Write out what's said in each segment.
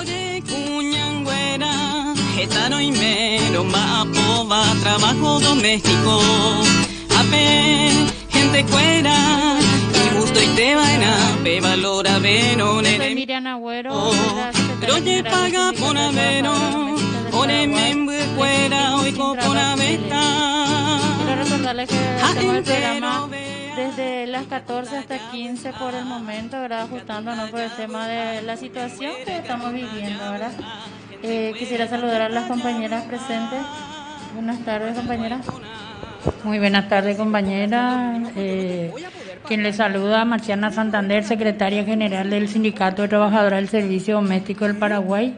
Oye, cuñangüera, getano y mero, mapoba, trabajo doméstico. Ape, gente cuera, y gusto y te vaina, pe valora veno, Soy Miriam Agüero. Oh, pero oye, paga por avero, ore membre cuera, hoy con aveta. Quiero recordarles que hacemos el programa. Desde las 14 hasta 15 por el momento, ¿verdad? Ajustándonos por el tema de la situación que estamos viviendo, ¿verdad? Eh, quisiera saludar a las compañeras presentes. Buenas tardes, compañeras. Muy buenas tardes, compañera. Eh, quien le saluda, Marciana Santander, secretaria general del Sindicato de Trabajadoras del Servicio Doméstico del Paraguay.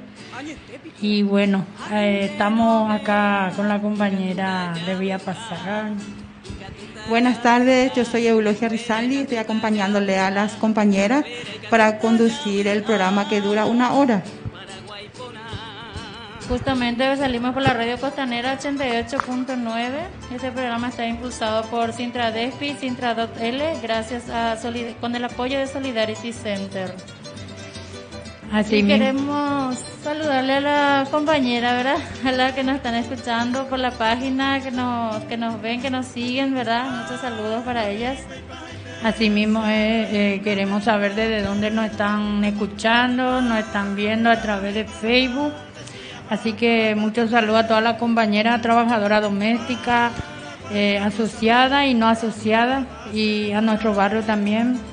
Y bueno, eh, estamos acá con la compañera de Vía Pasar. Buenas tardes, yo soy Eulogia Rizaldi, estoy acompañándole a las compañeras para conducir el programa que dura una hora. Justamente salimos por la radio costanera 88.9. Este programa está impulsado por Sintra Despi y Sintra.l gracias a Solid- con el apoyo de Solidarity Center. Así y queremos saludarle a la compañera, ¿verdad? A la que nos están escuchando por la página, que nos, que nos ven, que nos siguen, ¿verdad? Muchos saludos para ellas. Asimismo, eh, eh, queremos saber desde dónde nos están escuchando, nos están viendo a través de Facebook. Así que muchos saludos a todas las compañeras trabajadoras domésticas, eh, asociadas y no asociadas, y a nuestro barrio también.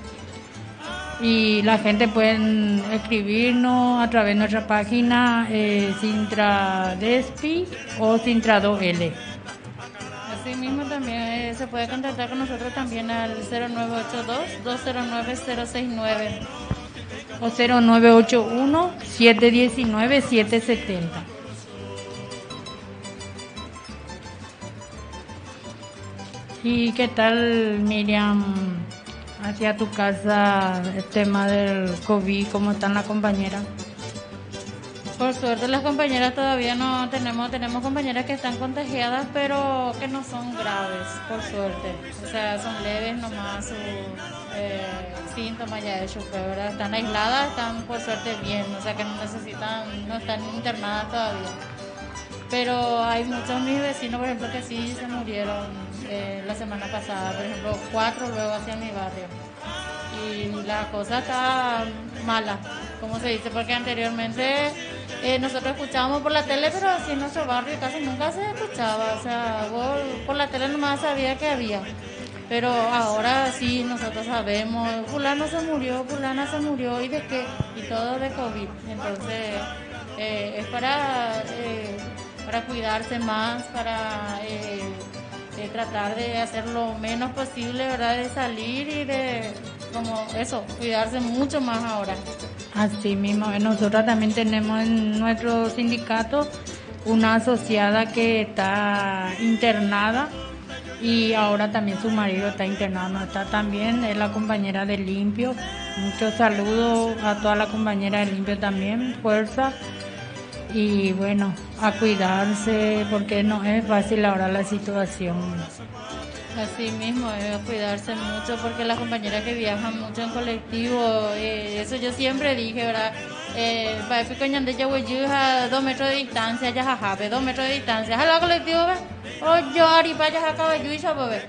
Y la gente pueden escribirnos a través de nuestra página eh, Sintra Despi o Sintra 2L. Así mismo también eh, se puede contactar con nosotros también al 0982-209-069. o 0981 719 770. ¿Y qué tal, Miriam, hacia tu casa el tema del COVID? ¿Cómo están las compañeras? Por suerte las compañeras todavía no tenemos, tenemos compañeras que están contagiadas, pero que no son graves, por suerte. O sea, son leves nomás sus eh, síntomas ya chupe, ¿verdad? Están aisladas, están por suerte bien, o sea que no necesitan, no están internadas todavía. Pero hay muchos mis vecinos, por ejemplo, que sí se murieron eh, la semana pasada, por ejemplo, cuatro luego hacia mi barrio. Y la cosa está mala, como se dice, porque anteriormente eh, nosotros escuchábamos por la tele, pero así en nuestro barrio casi nunca se escuchaba, o sea, vos por la tele nomás sabía que había, pero ahora sí nosotros sabemos, fulano se murió, fulana se murió, y de qué, y todo de COVID, entonces eh, es para, eh, para cuidarse más, para... eh, de tratar de hacer lo menos posible, ¿verdad? De salir y de, como eso, cuidarse mucho más ahora. Así mismo, eh, nosotros también tenemos en nuestro sindicato una asociada que está internada y ahora también su marido está internado, está también, es la compañera de Limpio. Muchos saludos a toda la compañera de Limpio también, fuerza. Y bueno, a cuidarse porque no es fácil ahora la situación. Así mismo, eh, cuidarse mucho porque las compañeras que viajan mucho en colectivo, eh, eso yo siempre dije, ¿verdad? Eh, ñande ya a dos metros de distancia, ya jajabe, dos metros de distancia, jala colectivo, o yo aripa ya acaba y sabe,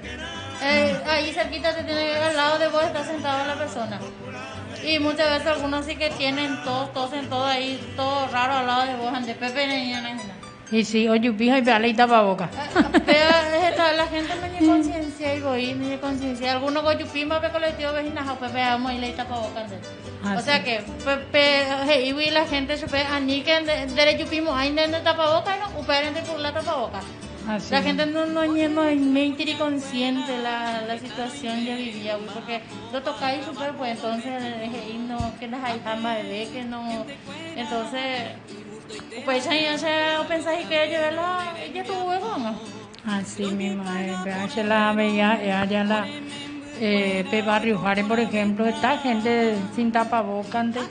eh, ahí cerquita te tiene al lado de vos está sentada la persona. Y muchas veces algunos sí que tienen tos, tosen todo ahí, todo raro al lado de vos, ande pepe nada. Y si oye, pija y peale y tapa boca. Pero esta, la gente no tiene conciencia y voy, no tiene conciencia. Algunos goyupima pe colectivo vecinas o pepe amo y le tapa boca. Ah, O sea que pepe y la gente se pe ani que de de yupimo hay de tapa boca y no uperen de por la tapa boca. Así. La gente no no no ni tiene consciente la, la situación que vivía, porque lo toca y super pues entonces y no que las hay jamás bebé que no entonces pues ya ya se pensáis que ella la ella tuvo huevo no Así mismo, eh, vea, la veía, eh, allá la eh, Pe Barrio Juárez, por ejemplo, está gente sin tapabocas antes.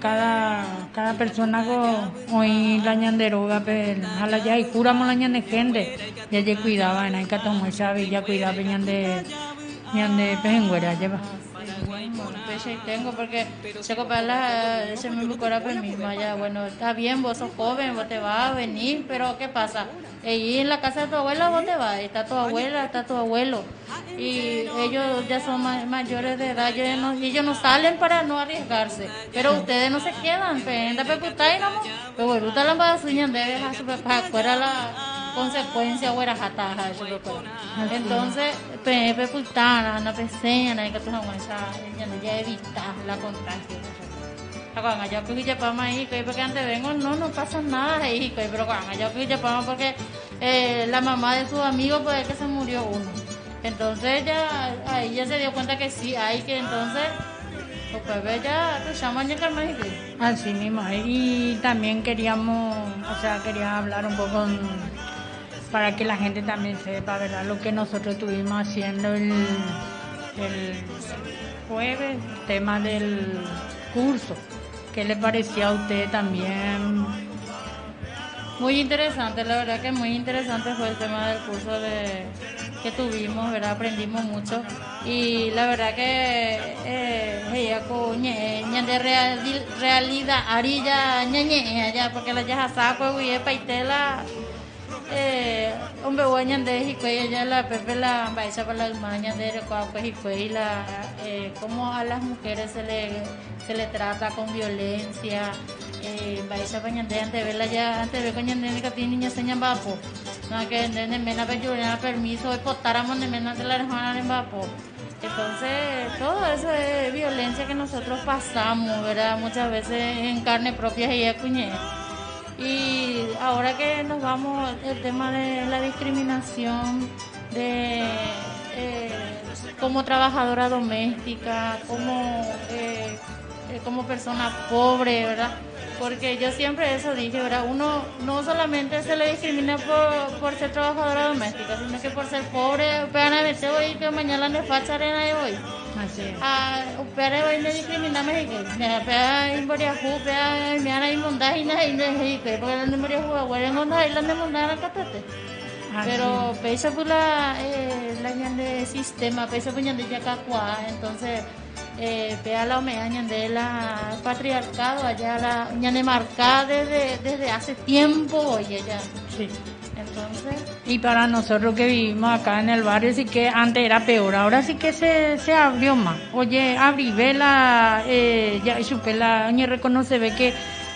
Cada, cada persona hoy la ñanderoga, pero a la ya y curamos la ñande gente. Ya ya cuidaba, en ahí que tomó esa villa cuidaba ñande, ñande pejengüera lleva. Y tengo porque se la ese mismo corazón misma ya bueno está bien vos sos joven vos te vas a venir pero qué pasa y en la casa de tu abuela vos te vas está tu abuela está tu abuelo. Y ellos ya son mayores de edad ellos no, ellos no salen para no arriesgarse pero ustedes no se quedan penda peputai no pero la debe para fuera la consecuencia o era jataja entonces pepe putana na peseña na que tu esa ya evitar la contagio. Cuando yo que ya para ahí que porque antes vengo no no pasa nada ahí pero cuando yo que ya para porque eh, la mamá de su amigo pues que se murió uno. Entonces ya ahí ya se dio cuenta que sí hay que entonces pues ya te llaman ya Así mismo, y también queríamos, o sea, quería hablar un poco para que la gente también sepa, ¿verdad? Lo que nosotros estuvimos haciendo el, el jueves, tema del curso. ¿Qué le parecía a usted también? Muy interesante, la verdad que muy interesante fue el tema del curso que tuvimos, ¿verdad? Aprendimos mucho y la verdad que eh, realidad arilla ñañe ya porque la ya saco y paitela eh, guañan de ella la pepe la baisa para la maña de y la eh, cómo a las mujeres se le se le trata con violencia eh, baisa de antes verla ya antes de coñan de que tiene niña seña vapo no que de mena pe permiso y potáramos de mena de la hermana en vapo entonces, todo eso es violencia que nosotros pasamos, ¿verdad? Muchas veces en carne propia y cuñé. Y ahora que nos vamos, el tema de la discriminación, de eh, como trabajadora doméstica, como, eh, eh, como persona pobre, ¿verdad? Porque yo siempre eso dije, ¿verdad? Uno no solamente se le discrimina por, por ser trabajadora doméstica, sino que por ser pobre, pero a veces hoy que mañana le facha arena de hoy. Ah, pero me porque Catate. Pesa por la, eh, la sistema, pesa por de Yacacua, entonces eh, la la patriarcado allá la marcada desde, desde hace tiempo oye ya. Sí entonces y para nosotros que vivimos acá en el barrio sí que antes era peor ahora sí que se, se abrió más. Oye abrí vela eh, ya supe la ñe reconoce ve que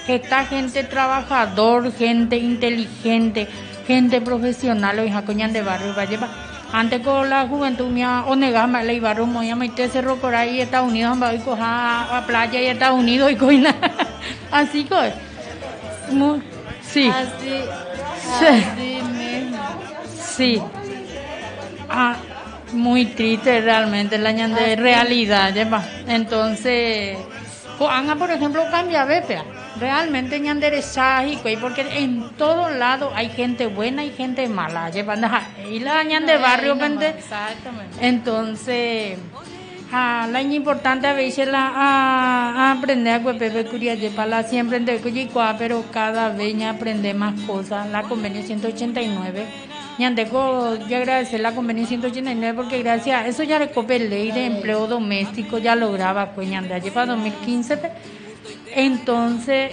esta gente trabajador gente inteligente gente profesional o hija coñan de barrio va. A llevar antes con la juventud mía onegama iba a moya meter cerro por ahí Estados Unidos va a a playa y Estados Unidos y coina. Así que sí. Así sí sí ah, muy triste realmente la de realidad entonces Anga, por ejemplo, cambia vepea. Realmente y porque en todo lado hay gente buena y gente mala. Y la de barrio, Exactamente. Entonces, a la importante a veces la a, aprender a pepe curia para siempre de pero cada vez aprende más cosas. La convenio 189 Ñandeco, yo agradecer la convenio 189 porque gracias a eso ya recope ley de empleo doméstico, ya lograba pues Ñande, para 2015, entonces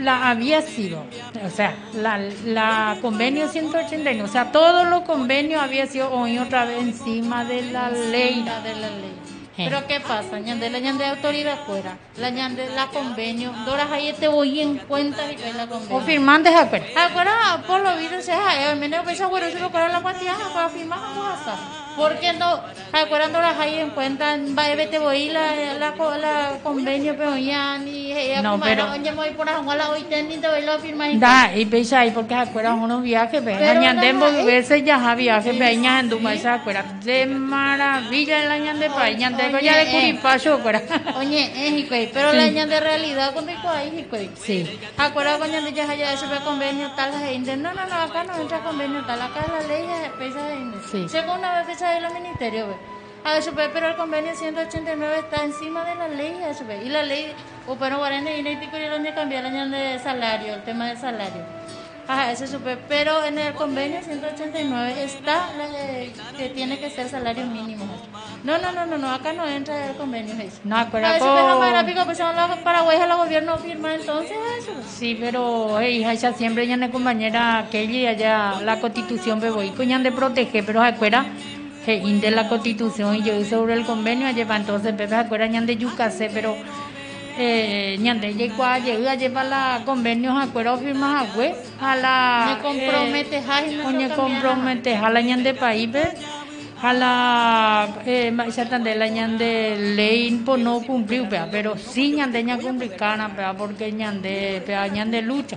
la había sido, o sea, la, la convenio 189, o sea, todos los convenios había sido hoy otra vez encima de la ley. De la ley. Pero ¿qué pasa? Ñande, la ñande de autoridad fuera, la ñande la convenio, Dora ahí te voy en cuenta es la convenio. O firmantes de acuerdo. Acuerdo, por lo visto, se ha, el meneo pesa güero, se lo para la cuantía, para firmar, vamos a porque no, acuerdan las hay en cuenta, va a vete voy la, la, la convenio, pero ya ni ella no, pero ya voy por la hoy tendi te voy la firma Da, y pesa ahí porque acuerdan unos viajes, ve, añandembo veces ya ha viaje, ve, ñandu más se acuerdan. De maravilla el añande pa, ñande ya de curipacho, acuerdan. Oye, eh, pero la ñande realidad con de ahí, Sí. Acuerdan con ñande ya haya ese convenio tal, no, no, no, acá no entra convenio tal, acá la ley pesa de Sí. Según una vez de los ministerios. A eso, pero el convenio 189 está encima de la ley. Eso, y la ley, o bueno, y no cambiar el de salario, el tema del salario. Ajá, eso supe, pero en el convenio 189 está que tiene que ser salario mínimo. No, no, no, no, no, acá no entra el convenio. Eso. No, A veces dejan más rápido, pues los paraguayos, los gobiernos firman entonces eso. Sí, pero hija, ella siempre ya compañera Kelly allá la constitución me voy coñan de proteger, pero acuerda que inde la constitución y yo sobre el convenio allá entonces pepe acuerda ñan de yucase, pero eh ñan de yecua llega lleva la convenio acuerda firma agüe a la Me compromete, que compromete a la ñan de país a la eh de la ñan de ley por no cumplir pe, pero sí ñan de ñan cumplir cana porque ñan de pe, ñan de lucha.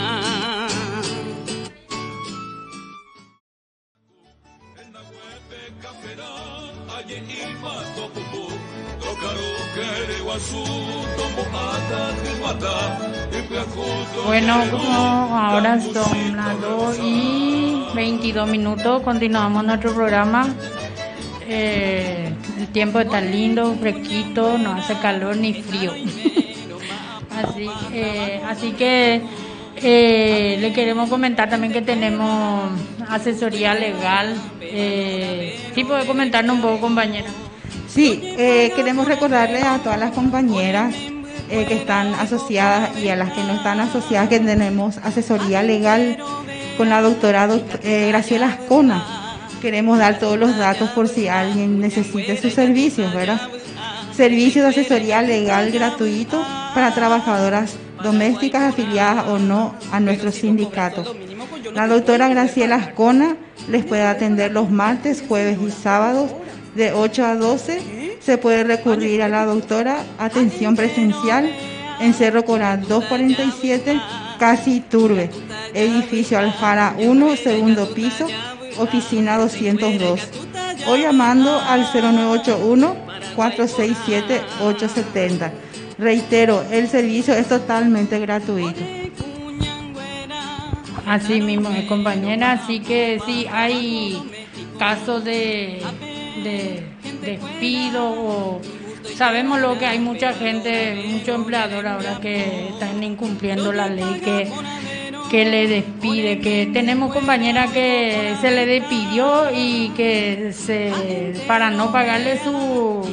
Bueno, ahora son las 2 y 22 minutos, continuamos nuestro programa. Eh, el tiempo está lindo, fresquito, no hace calor ni frío. así, eh, así que eh, le queremos comentar también que tenemos asesoría legal. Eh, sí, puede comentarnos un poco, compañera. Sí, eh, queremos recordarle a todas las compañeras eh, que están asociadas y a las que no están asociadas que tenemos asesoría legal con la doctora doct- eh, Graciela Ascona. Queremos dar todos los datos por si alguien necesita sus servicios, ¿verdad? Servicio de asesoría legal gratuito para trabajadoras domésticas afiliadas o no a nuestro sindicato. La doctora Graciela Ascona les puede atender los martes, jueves y sábados de 8 a 12. Se puede recurrir a la doctora atención presencial en Cerro Coral 247, Casi Turbe, edificio Alfara 1, segundo piso, oficina 202. O llamando al 0981-467-870. Reitero, el servicio es totalmente gratuito. Así mismo, compañera, así que sí hay casos de, de despido o sabemos lo que hay mucha gente, muchos empleadores ahora que están incumpliendo la ley que que le despide, que tenemos compañera que se le despidió y que se para no pagarle su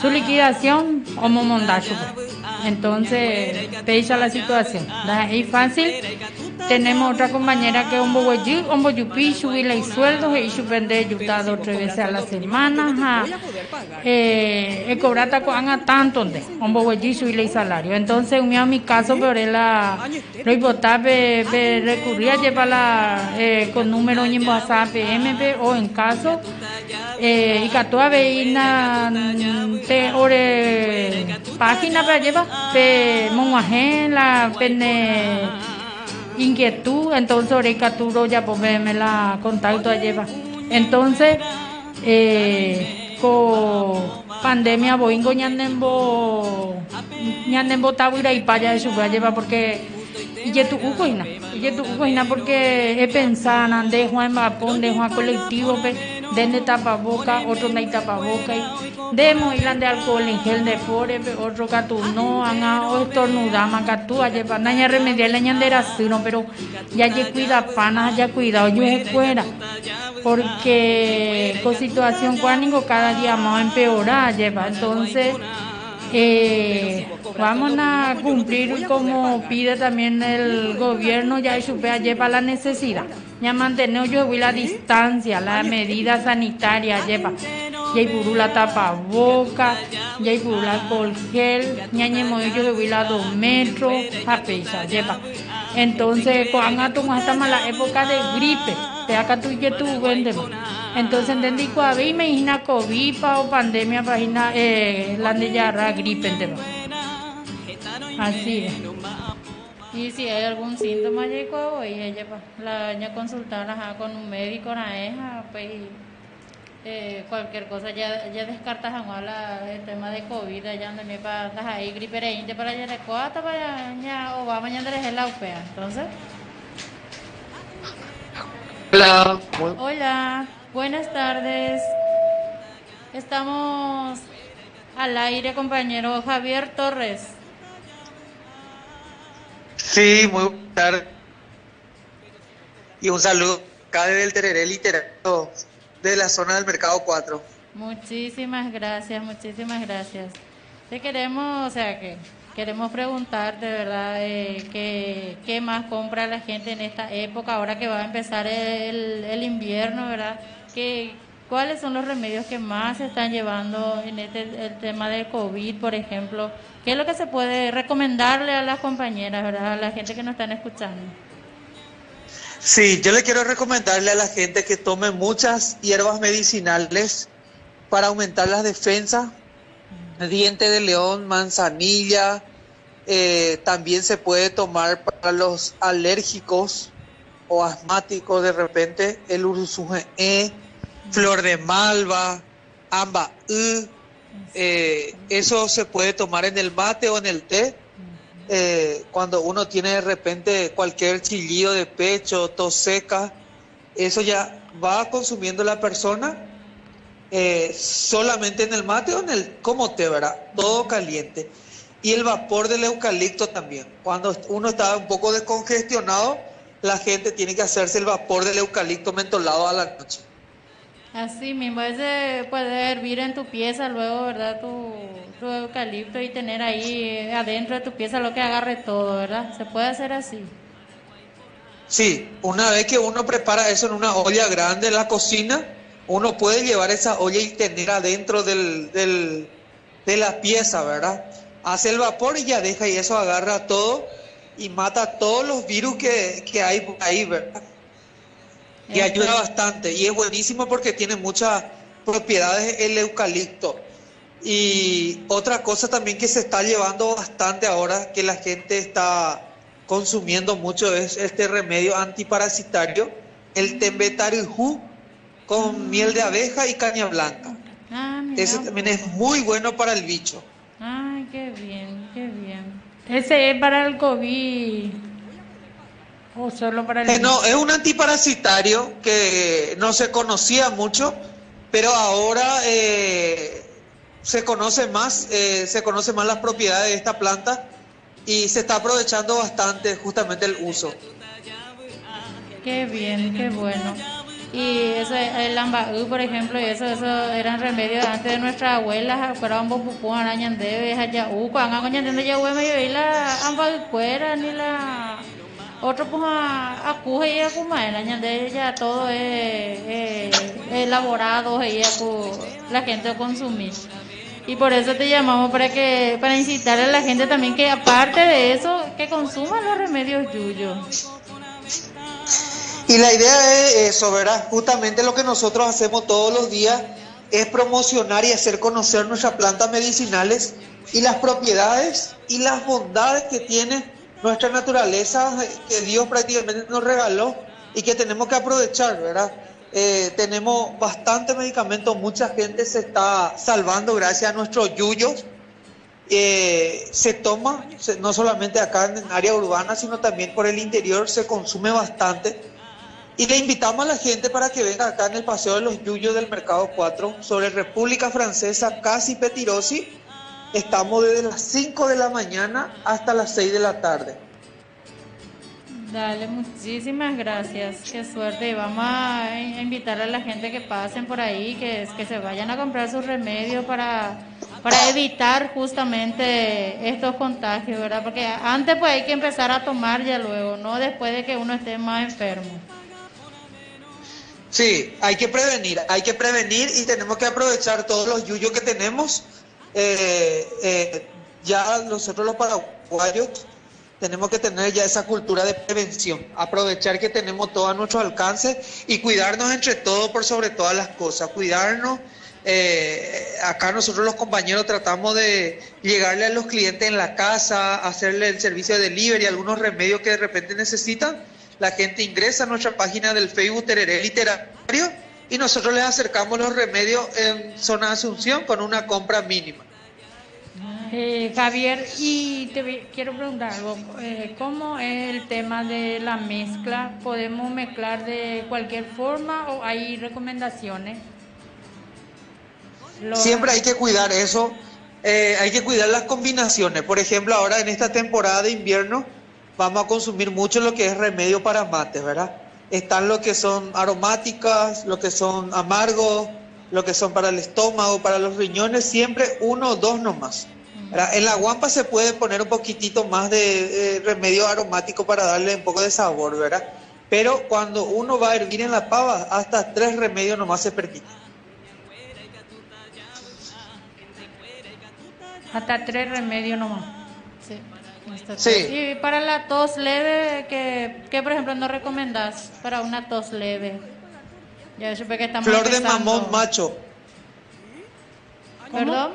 su liquidación como mondacho. Entonces, peisa la situación. Es fácil. Tenemos otra compañera que es un boguayí, un boyupi, subirle el sueldo y suspender yuta dos o tres veces a la semana. Eh, el cobrata coan tanto de un boguayí, subirle el salario. Entonces, un mi caso, pero la importa pe, pe recurrir a llevarla eh, con número en WhatsApp PMP o en caso eh, y toda veina te ore página para llevar pe monguaje la pene inquietud entonces ore caturo ya pues me, la contacto a llevar. Entonces eh, ko pandemia boingo ñandembo ñandembo tawira y paya de su lleva porque y tu ucoina y tu ucoina porque he pensado de Juan Mapón de Juan colectivo de tapaboca otro hay tapaboca y demo y de alcohol en gel de fore otro catu no o estornudama catu aye panaña remediar la ñandera pero ya ye cuida panas ya cuidado yo fuera. Porque con situación cuánico cada día más empeora lleva entonces eh, vamos a cumplir como pide también el gobierno. Ya y supea lleva la necesidad. Ya mantener yo voy la distancia la medida sanitaria lleva. Ya y la tapaboca ya y la alcohol gel ya yo voy la dos metros a pesa lleva. Entonces cuando estamos hasta la época de gripe te acá tú y tú vende entonces entendí que y me imagina COVID pa, o pandemia para eh, la de gripe entero. Así es. Y si hay algún síntoma, ya voy ella la ya consultar con un médico, na eja, pues eh, cualquier cosa ya ya descartas la el tema de COVID ya no me para ahí gripe para allá de cuata para ya o va mañana de la UPA entonces Hola. Hola, buenas tardes. Estamos al aire, compañero Javier Torres. Sí, muy buenas tardes. Y un saludo acá desde el Tereré Literario de la zona del Mercado 4. Muchísimas gracias, muchísimas gracias. Te queremos, o sea, que queremos preguntarte, ¿verdad? Eh, ¿qué, ¿Qué más compra la gente en esta época, ahora que va a empezar el, el invierno, ¿verdad? ¿Qué, ¿Cuáles son los remedios que más se están llevando en este el tema del COVID, por ejemplo? ¿Qué es lo que se puede recomendarle a las compañeras, ¿verdad? a la gente que nos están escuchando? Sí, yo le quiero recomendarle a la gente que tome muchas hierbas medicinales para aumentar las defensas. Diente de león, manzanilla, eh, también se puede tomar para los alérgicos o asmáticos de repente el urusuje E, flor de malva, amba eh, eso se puede tomar en el mate o en el té. Eh, cuando uno tiene de repente cualquier chillido de pecho, tos seca, eso ya va consumiendo la persona eh, solamente en el mate o en el como té, ¿verdad? Todo caliente. Y el vapor del eucalipto también. Cuando uno está un poco descongestionado, la gente tiene que hacerse el vapor del eucalipto mentolado a la noche. Así mismo, ese puede hervir en tu pieza luego, ¿verdad? Tu, tu eucalipto y tener ahí eh, adentro de tu pieza lo que agarre todo, ¿verdad? Se puede hacer así. Sí, una vez que uno prepara eso en una olla grande en la cocina, uno puede llevar esa olla y tener adentro del, del, de la pieza, ¿verdad? Hace el vapor y ya deja y eso agarra todo y mata todos los virus que, que hay ahí, ¿verdad? Y ayuda bastante. Y es buenísimo porque tiene muchas propiedades el eucalipto. Y otra cosa también que se está llevando bastante ahora, que la gente está consumiendo mucho, es este remedio antiparasitario, el tembetarijú con miel de abeja y caña blanca. Ah, Ese también es muy bueno para el bicho. Ay, qué bien, qué bien. Ese es para el COVID. O solo para el Eh, no, es un antiparasitario que no se conocía mucho, pero ahora eh, se conoce más, eh, se conoce más las propiedades de esta planta y se está aprovechando bastante justamente el uso. Qué bien, qué bueno. Y eso, el ambaú, por ejemplo, y eso, eso eran remedios antes de nuestras abuelas, fueron bopupú, arañandebe, hayau, cuando añandende ya hueme yo y la ambacuera ni la otro pues a acuja y a cumar, añandebe ya todo es, es elaborado y la gente consumir. Y por eso te llamamos para que para incitar a la gente también que aparte de eso que consuma los remedios yuyos. Y la idea es eso, ¿verdad? Justamente lo que nosotros hacemos todos los días es promocionar y hacer conocer nuestras plantas medicinales y las propiedades y las bondades que tiene nuestra naturaleza que Dios prácticamente nos regaló y que tenemos que aprovechar, ¿verdad? Eh, tenemos bastante medicamentos, mucha gente se está salvando gracias a nuestros yuyos. Eh, se toma, no solamente acá en área urbana, sino también por el interior, se consume bastante. Y le invitamos a la gente para que venga acá en el Paseo de los Yuyos del Mercado 4 sobre República Francesa, Casi Petirosi. Estamos desde las 5 de la mañana hasta las 6 de la tarde. Dale, muchísimas gracias. Qué suerte. Y vamos a invitar a la gente que pasen por ahí, que, que se vayan a comprar sus remedios para, para evitar justamente estos contagios, ¿verdad? Porque antes pues hay que empezar a tomar ya luego, no después de que uno esté más enfermo. Sí, hay que prevenir, hay que prevenir y tenemos que aprovechar todos los yuyos que tenemos. Eh, eh, ya nosotros los paraguayos tenemos que tener ya esa cultura de prevención, aprovechar que tenemos todo a nuestro alcance y cuidarnos entre todos por sobre todas las cosas, cuidarnos. eh, acá nosotros los compañeros tratamos de llegarle a los clientes en la casa, hacerle el servicio de delivery, algunos remedios que de repente necesitan. La gente ingresa a nuestra página del Facebook Tereré Literario y nosotros les acercamos los remedios en zona Asunción con una compra mínima. Ah, Eh, Javier, y te quiero preguntar algo. Eh, ¿Cómo es el tema de la mezcla? ¿Podemos mezclar de cualquier forma o hay recomendaciones? Siempre hay que cuidar eso. Eh, hay que cuidar las combinaciones. Por ejemplo, ahora en esta temporada de invierno vamos a consumir mucho lo que es remedio para mates, ¿verdad? Están lo que son aromáticas, lo que son amargos, lo que son para el estómago, para los riñones, siempre uno o dos nomás. En la guampa se puede poner un poquitito más de eh, remedio aromático para darle un poco de sabor, ¿verdad? Pero cuando uno va a hervir en la pava, hasta tres remedios nomás se permite. Hasta tres remedios nomás. Sí. Y para la tos leve, ¿qué, por ejemplo no recomendás para una tos leve? Ya supe que estamos Flor de mamón macho. ¿Perdón?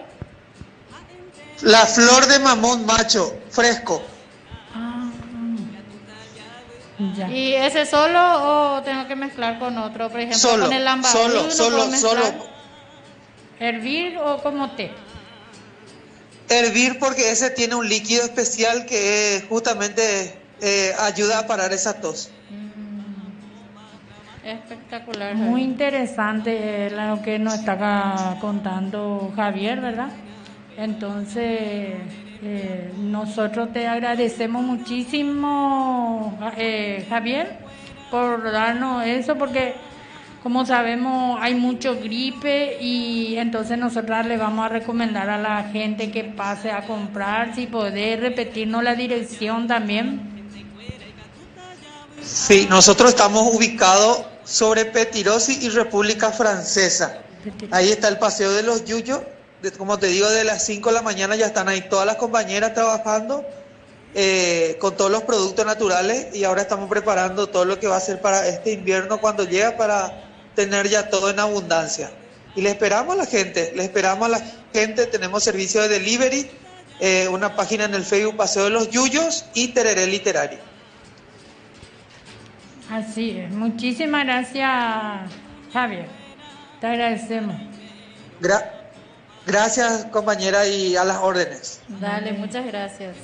La flor de mamón macho, fresco. Ah, ¿Y ese solo o tengo que mezclar con otro? Por ejemplo, con el Solo, solo, solo. ¿Hervir o como té? Hervir porque ese tiene un líquido especial que justamente eh, ayuda a parar esa tos. Mm. Espectacular. Muy interesante lo que nos está contando Javier, ¿verdad? Entonces, eh, nosotros te agradecemos muchísimo, eh, Javier, por darnos eso, porque como sabemos hay mucho gripe y entonces nosotras le vamos a recomendar a la gente que pase a comprar, si puede repetirnos la dirección también. Sí, nosotros estamos ubicados sobre Petirosi y República Francesa. Ahí está el Paseo de los Yuyos como te digo, de las 5 de la mañana ya están ahí todas las compañeras trabajando eh, con todos los productos naturales y ahora estamos preparando todo lo que va a ser para este invierno cuando llega para tener ya todo en abundancia. Y le esperamos a la gente, le esperamos a la gente, tenemos servicio de delivery, eh, una página en el Facebook Paseo de los Yuyos y Tereré Literario. Así es, muchísimas gracias Javier, te agradecemos. Gracias. Gracias, compañera, y a las órdenes. Dale, muchas gracias.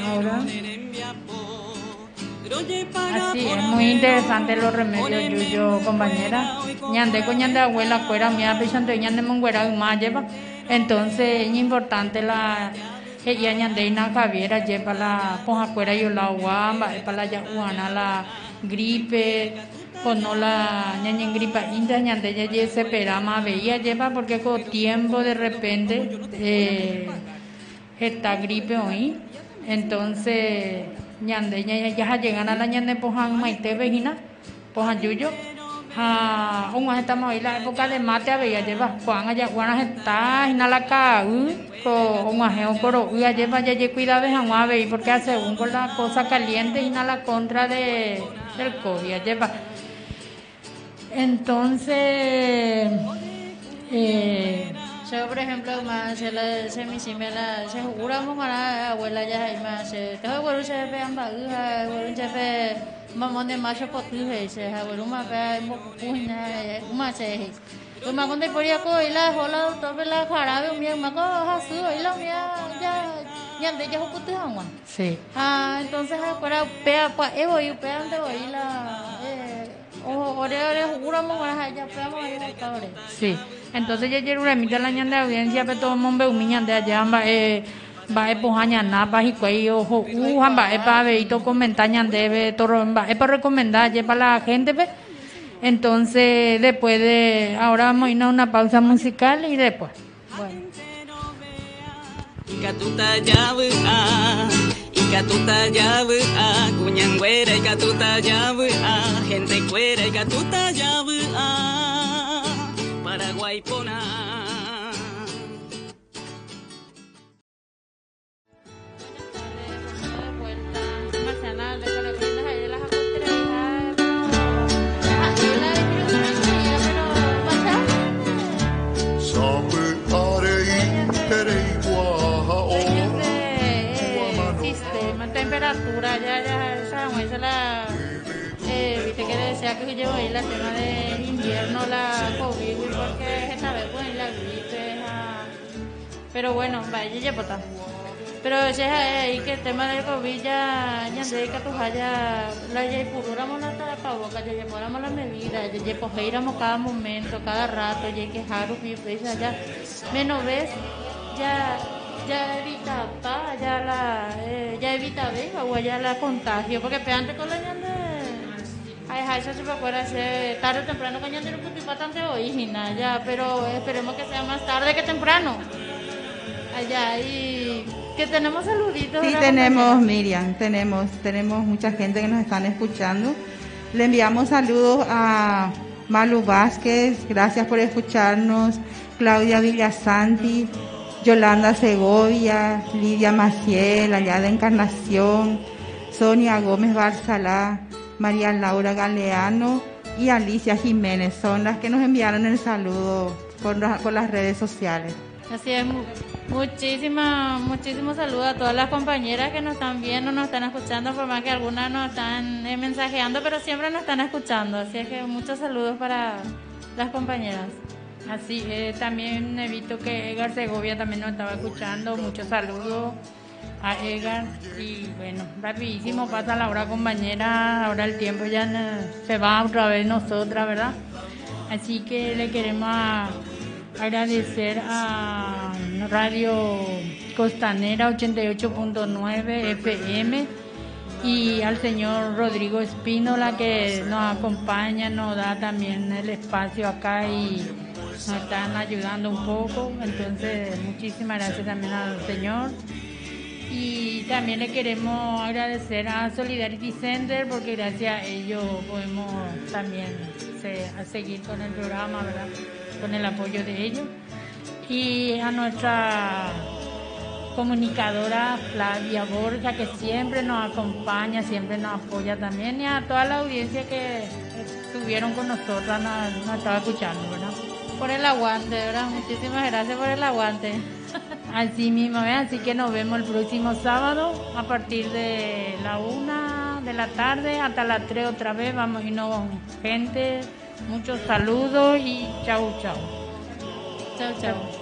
Ahora. Así es, muy interesante los remedios, Yuyo, compañera. Ñande con ñande abuela, fuera mía, pechante ñande monguera, más lleva. Entonces, es importante la. Ella ñande y caviera, lleva la ponja fuera y la agua, para la yahuana, la gripe no la ñaña gripa inda ñande ya se perama veía lleva porque con tiempo de repente eh, está gripe hoy entonces ñande ya ya llegan a la ñande pojan maite vejina pojan yuyo. A un estamos ahí la época de mate veía lleva. Juan allá Juan está y la ca con un ajeo coro. Y lleva ya ya cuida de jamás veí porque hace un con la cosa caliente y la contra de del COVID lleva entonces, eh, yo por ejemplo, más se la se mi si me la se jura mo mara abuela ya hay más se te hago pe amba ha hago se pe mamón de macho potu he se hago ma pe mo puina ma se tôi mà con thấy bữa cô ấy là họ là tôi phải là khả ra với miệng mà có ha sứ ấy là miệng ya ya de ya ho putu hang ma sí ah entonces para pe pa e voy pe ante voy la eh Sí, entonces ya quiero remita la ñanda de audiencia, pero todo el mundo me ñanda allá, va eh va pues añana va y cuello ojo u va para ver y todo comentar ñande todo va para recomendar ya para la gente pues. Entonces después de ahora vamos a ir a una pausa musical y después. Bueno Ikatuta yabu a kuñanguera ikatuta yabu a gente cuera ikatuta yabu a Paraguay pona esa la, eh, viste que decía que llevo ahí la tema de invierno, la COVID, porque esta vez pues la Pero bueno, vaya, ya pota. Pero ya ahí que el tema del COVID ya ya de que tu haya la ya pururamos la tapaboca, ya llevamos la medida, ya ya pues cada momento, cada rato, ya que haru y pues ya menos ves ya ya evita pa, ya la eh, ya evita ver o ya la contagio porque antes con la ñande ay ay eso se puede hacer tarde o temprano con ñande un bastante original ya pero esperemos que sea más tarde que temprano allá y que tenemos saluditos. Sí, tenemos, Miriam, tenemos, tenemos mucha gente que nos están escuchando. Le enviamos saludos a Malu Vázquez, gracias por escucharnos, Claudia Villasanti, Yolanda Segovia, Lidia Maciel, allá de Encarnación, Sonia Gómez Barzalá, María Laura Galeano y Alicia Jiménez. Son las que nos enviaron el saludo por, las redes sociales. Así es, muchísimas, muchísimos saludos a todas las compañeras que nos están viendo, nos están escuchando, por más que algunas nos están eh, mensajeando, pero siempre nos están escuchando. Así es que muchos saludos para las compañeras. Así, eh, también he visto que Edgar Segovia también nos estaba escuchando. Muchos saludos a Edgar. Y bueno, rapidísimo pasa la hora, compañera. Ahora el tiempo ya se va otra vez nosotras, ¿verdad? Así que le queremos agradecer a Radio Costanera 88.9 FM y al señor Rodrigo Espínola que nos acompaña, nos da también el espacio acá y nos están ayudando un poco. Entonces, muchísimas gracias también al señor. Y también le queremos agradecer a Solidarity Center porque gracias a ellos podemos también seguir con el programa, ¿verdad? Con el apoyo de ellos. Y a nuestra comunicadora Flavia Borja, que siempre nos acompaña, siempre nos apoya también, y a toda la audiencia que estuvieron con nosotros, nos, nos estaba escuchando, ¿verdad? Por el aguante, ¿verdad? Muchísimas gracias por el aguante. Así mismo, así que nos vemos el próximo sábado a partir de la una de la tarde hasta las tres otra vez. Vamos y no gente. Muchos saludos y chau, chau. Chau, chau.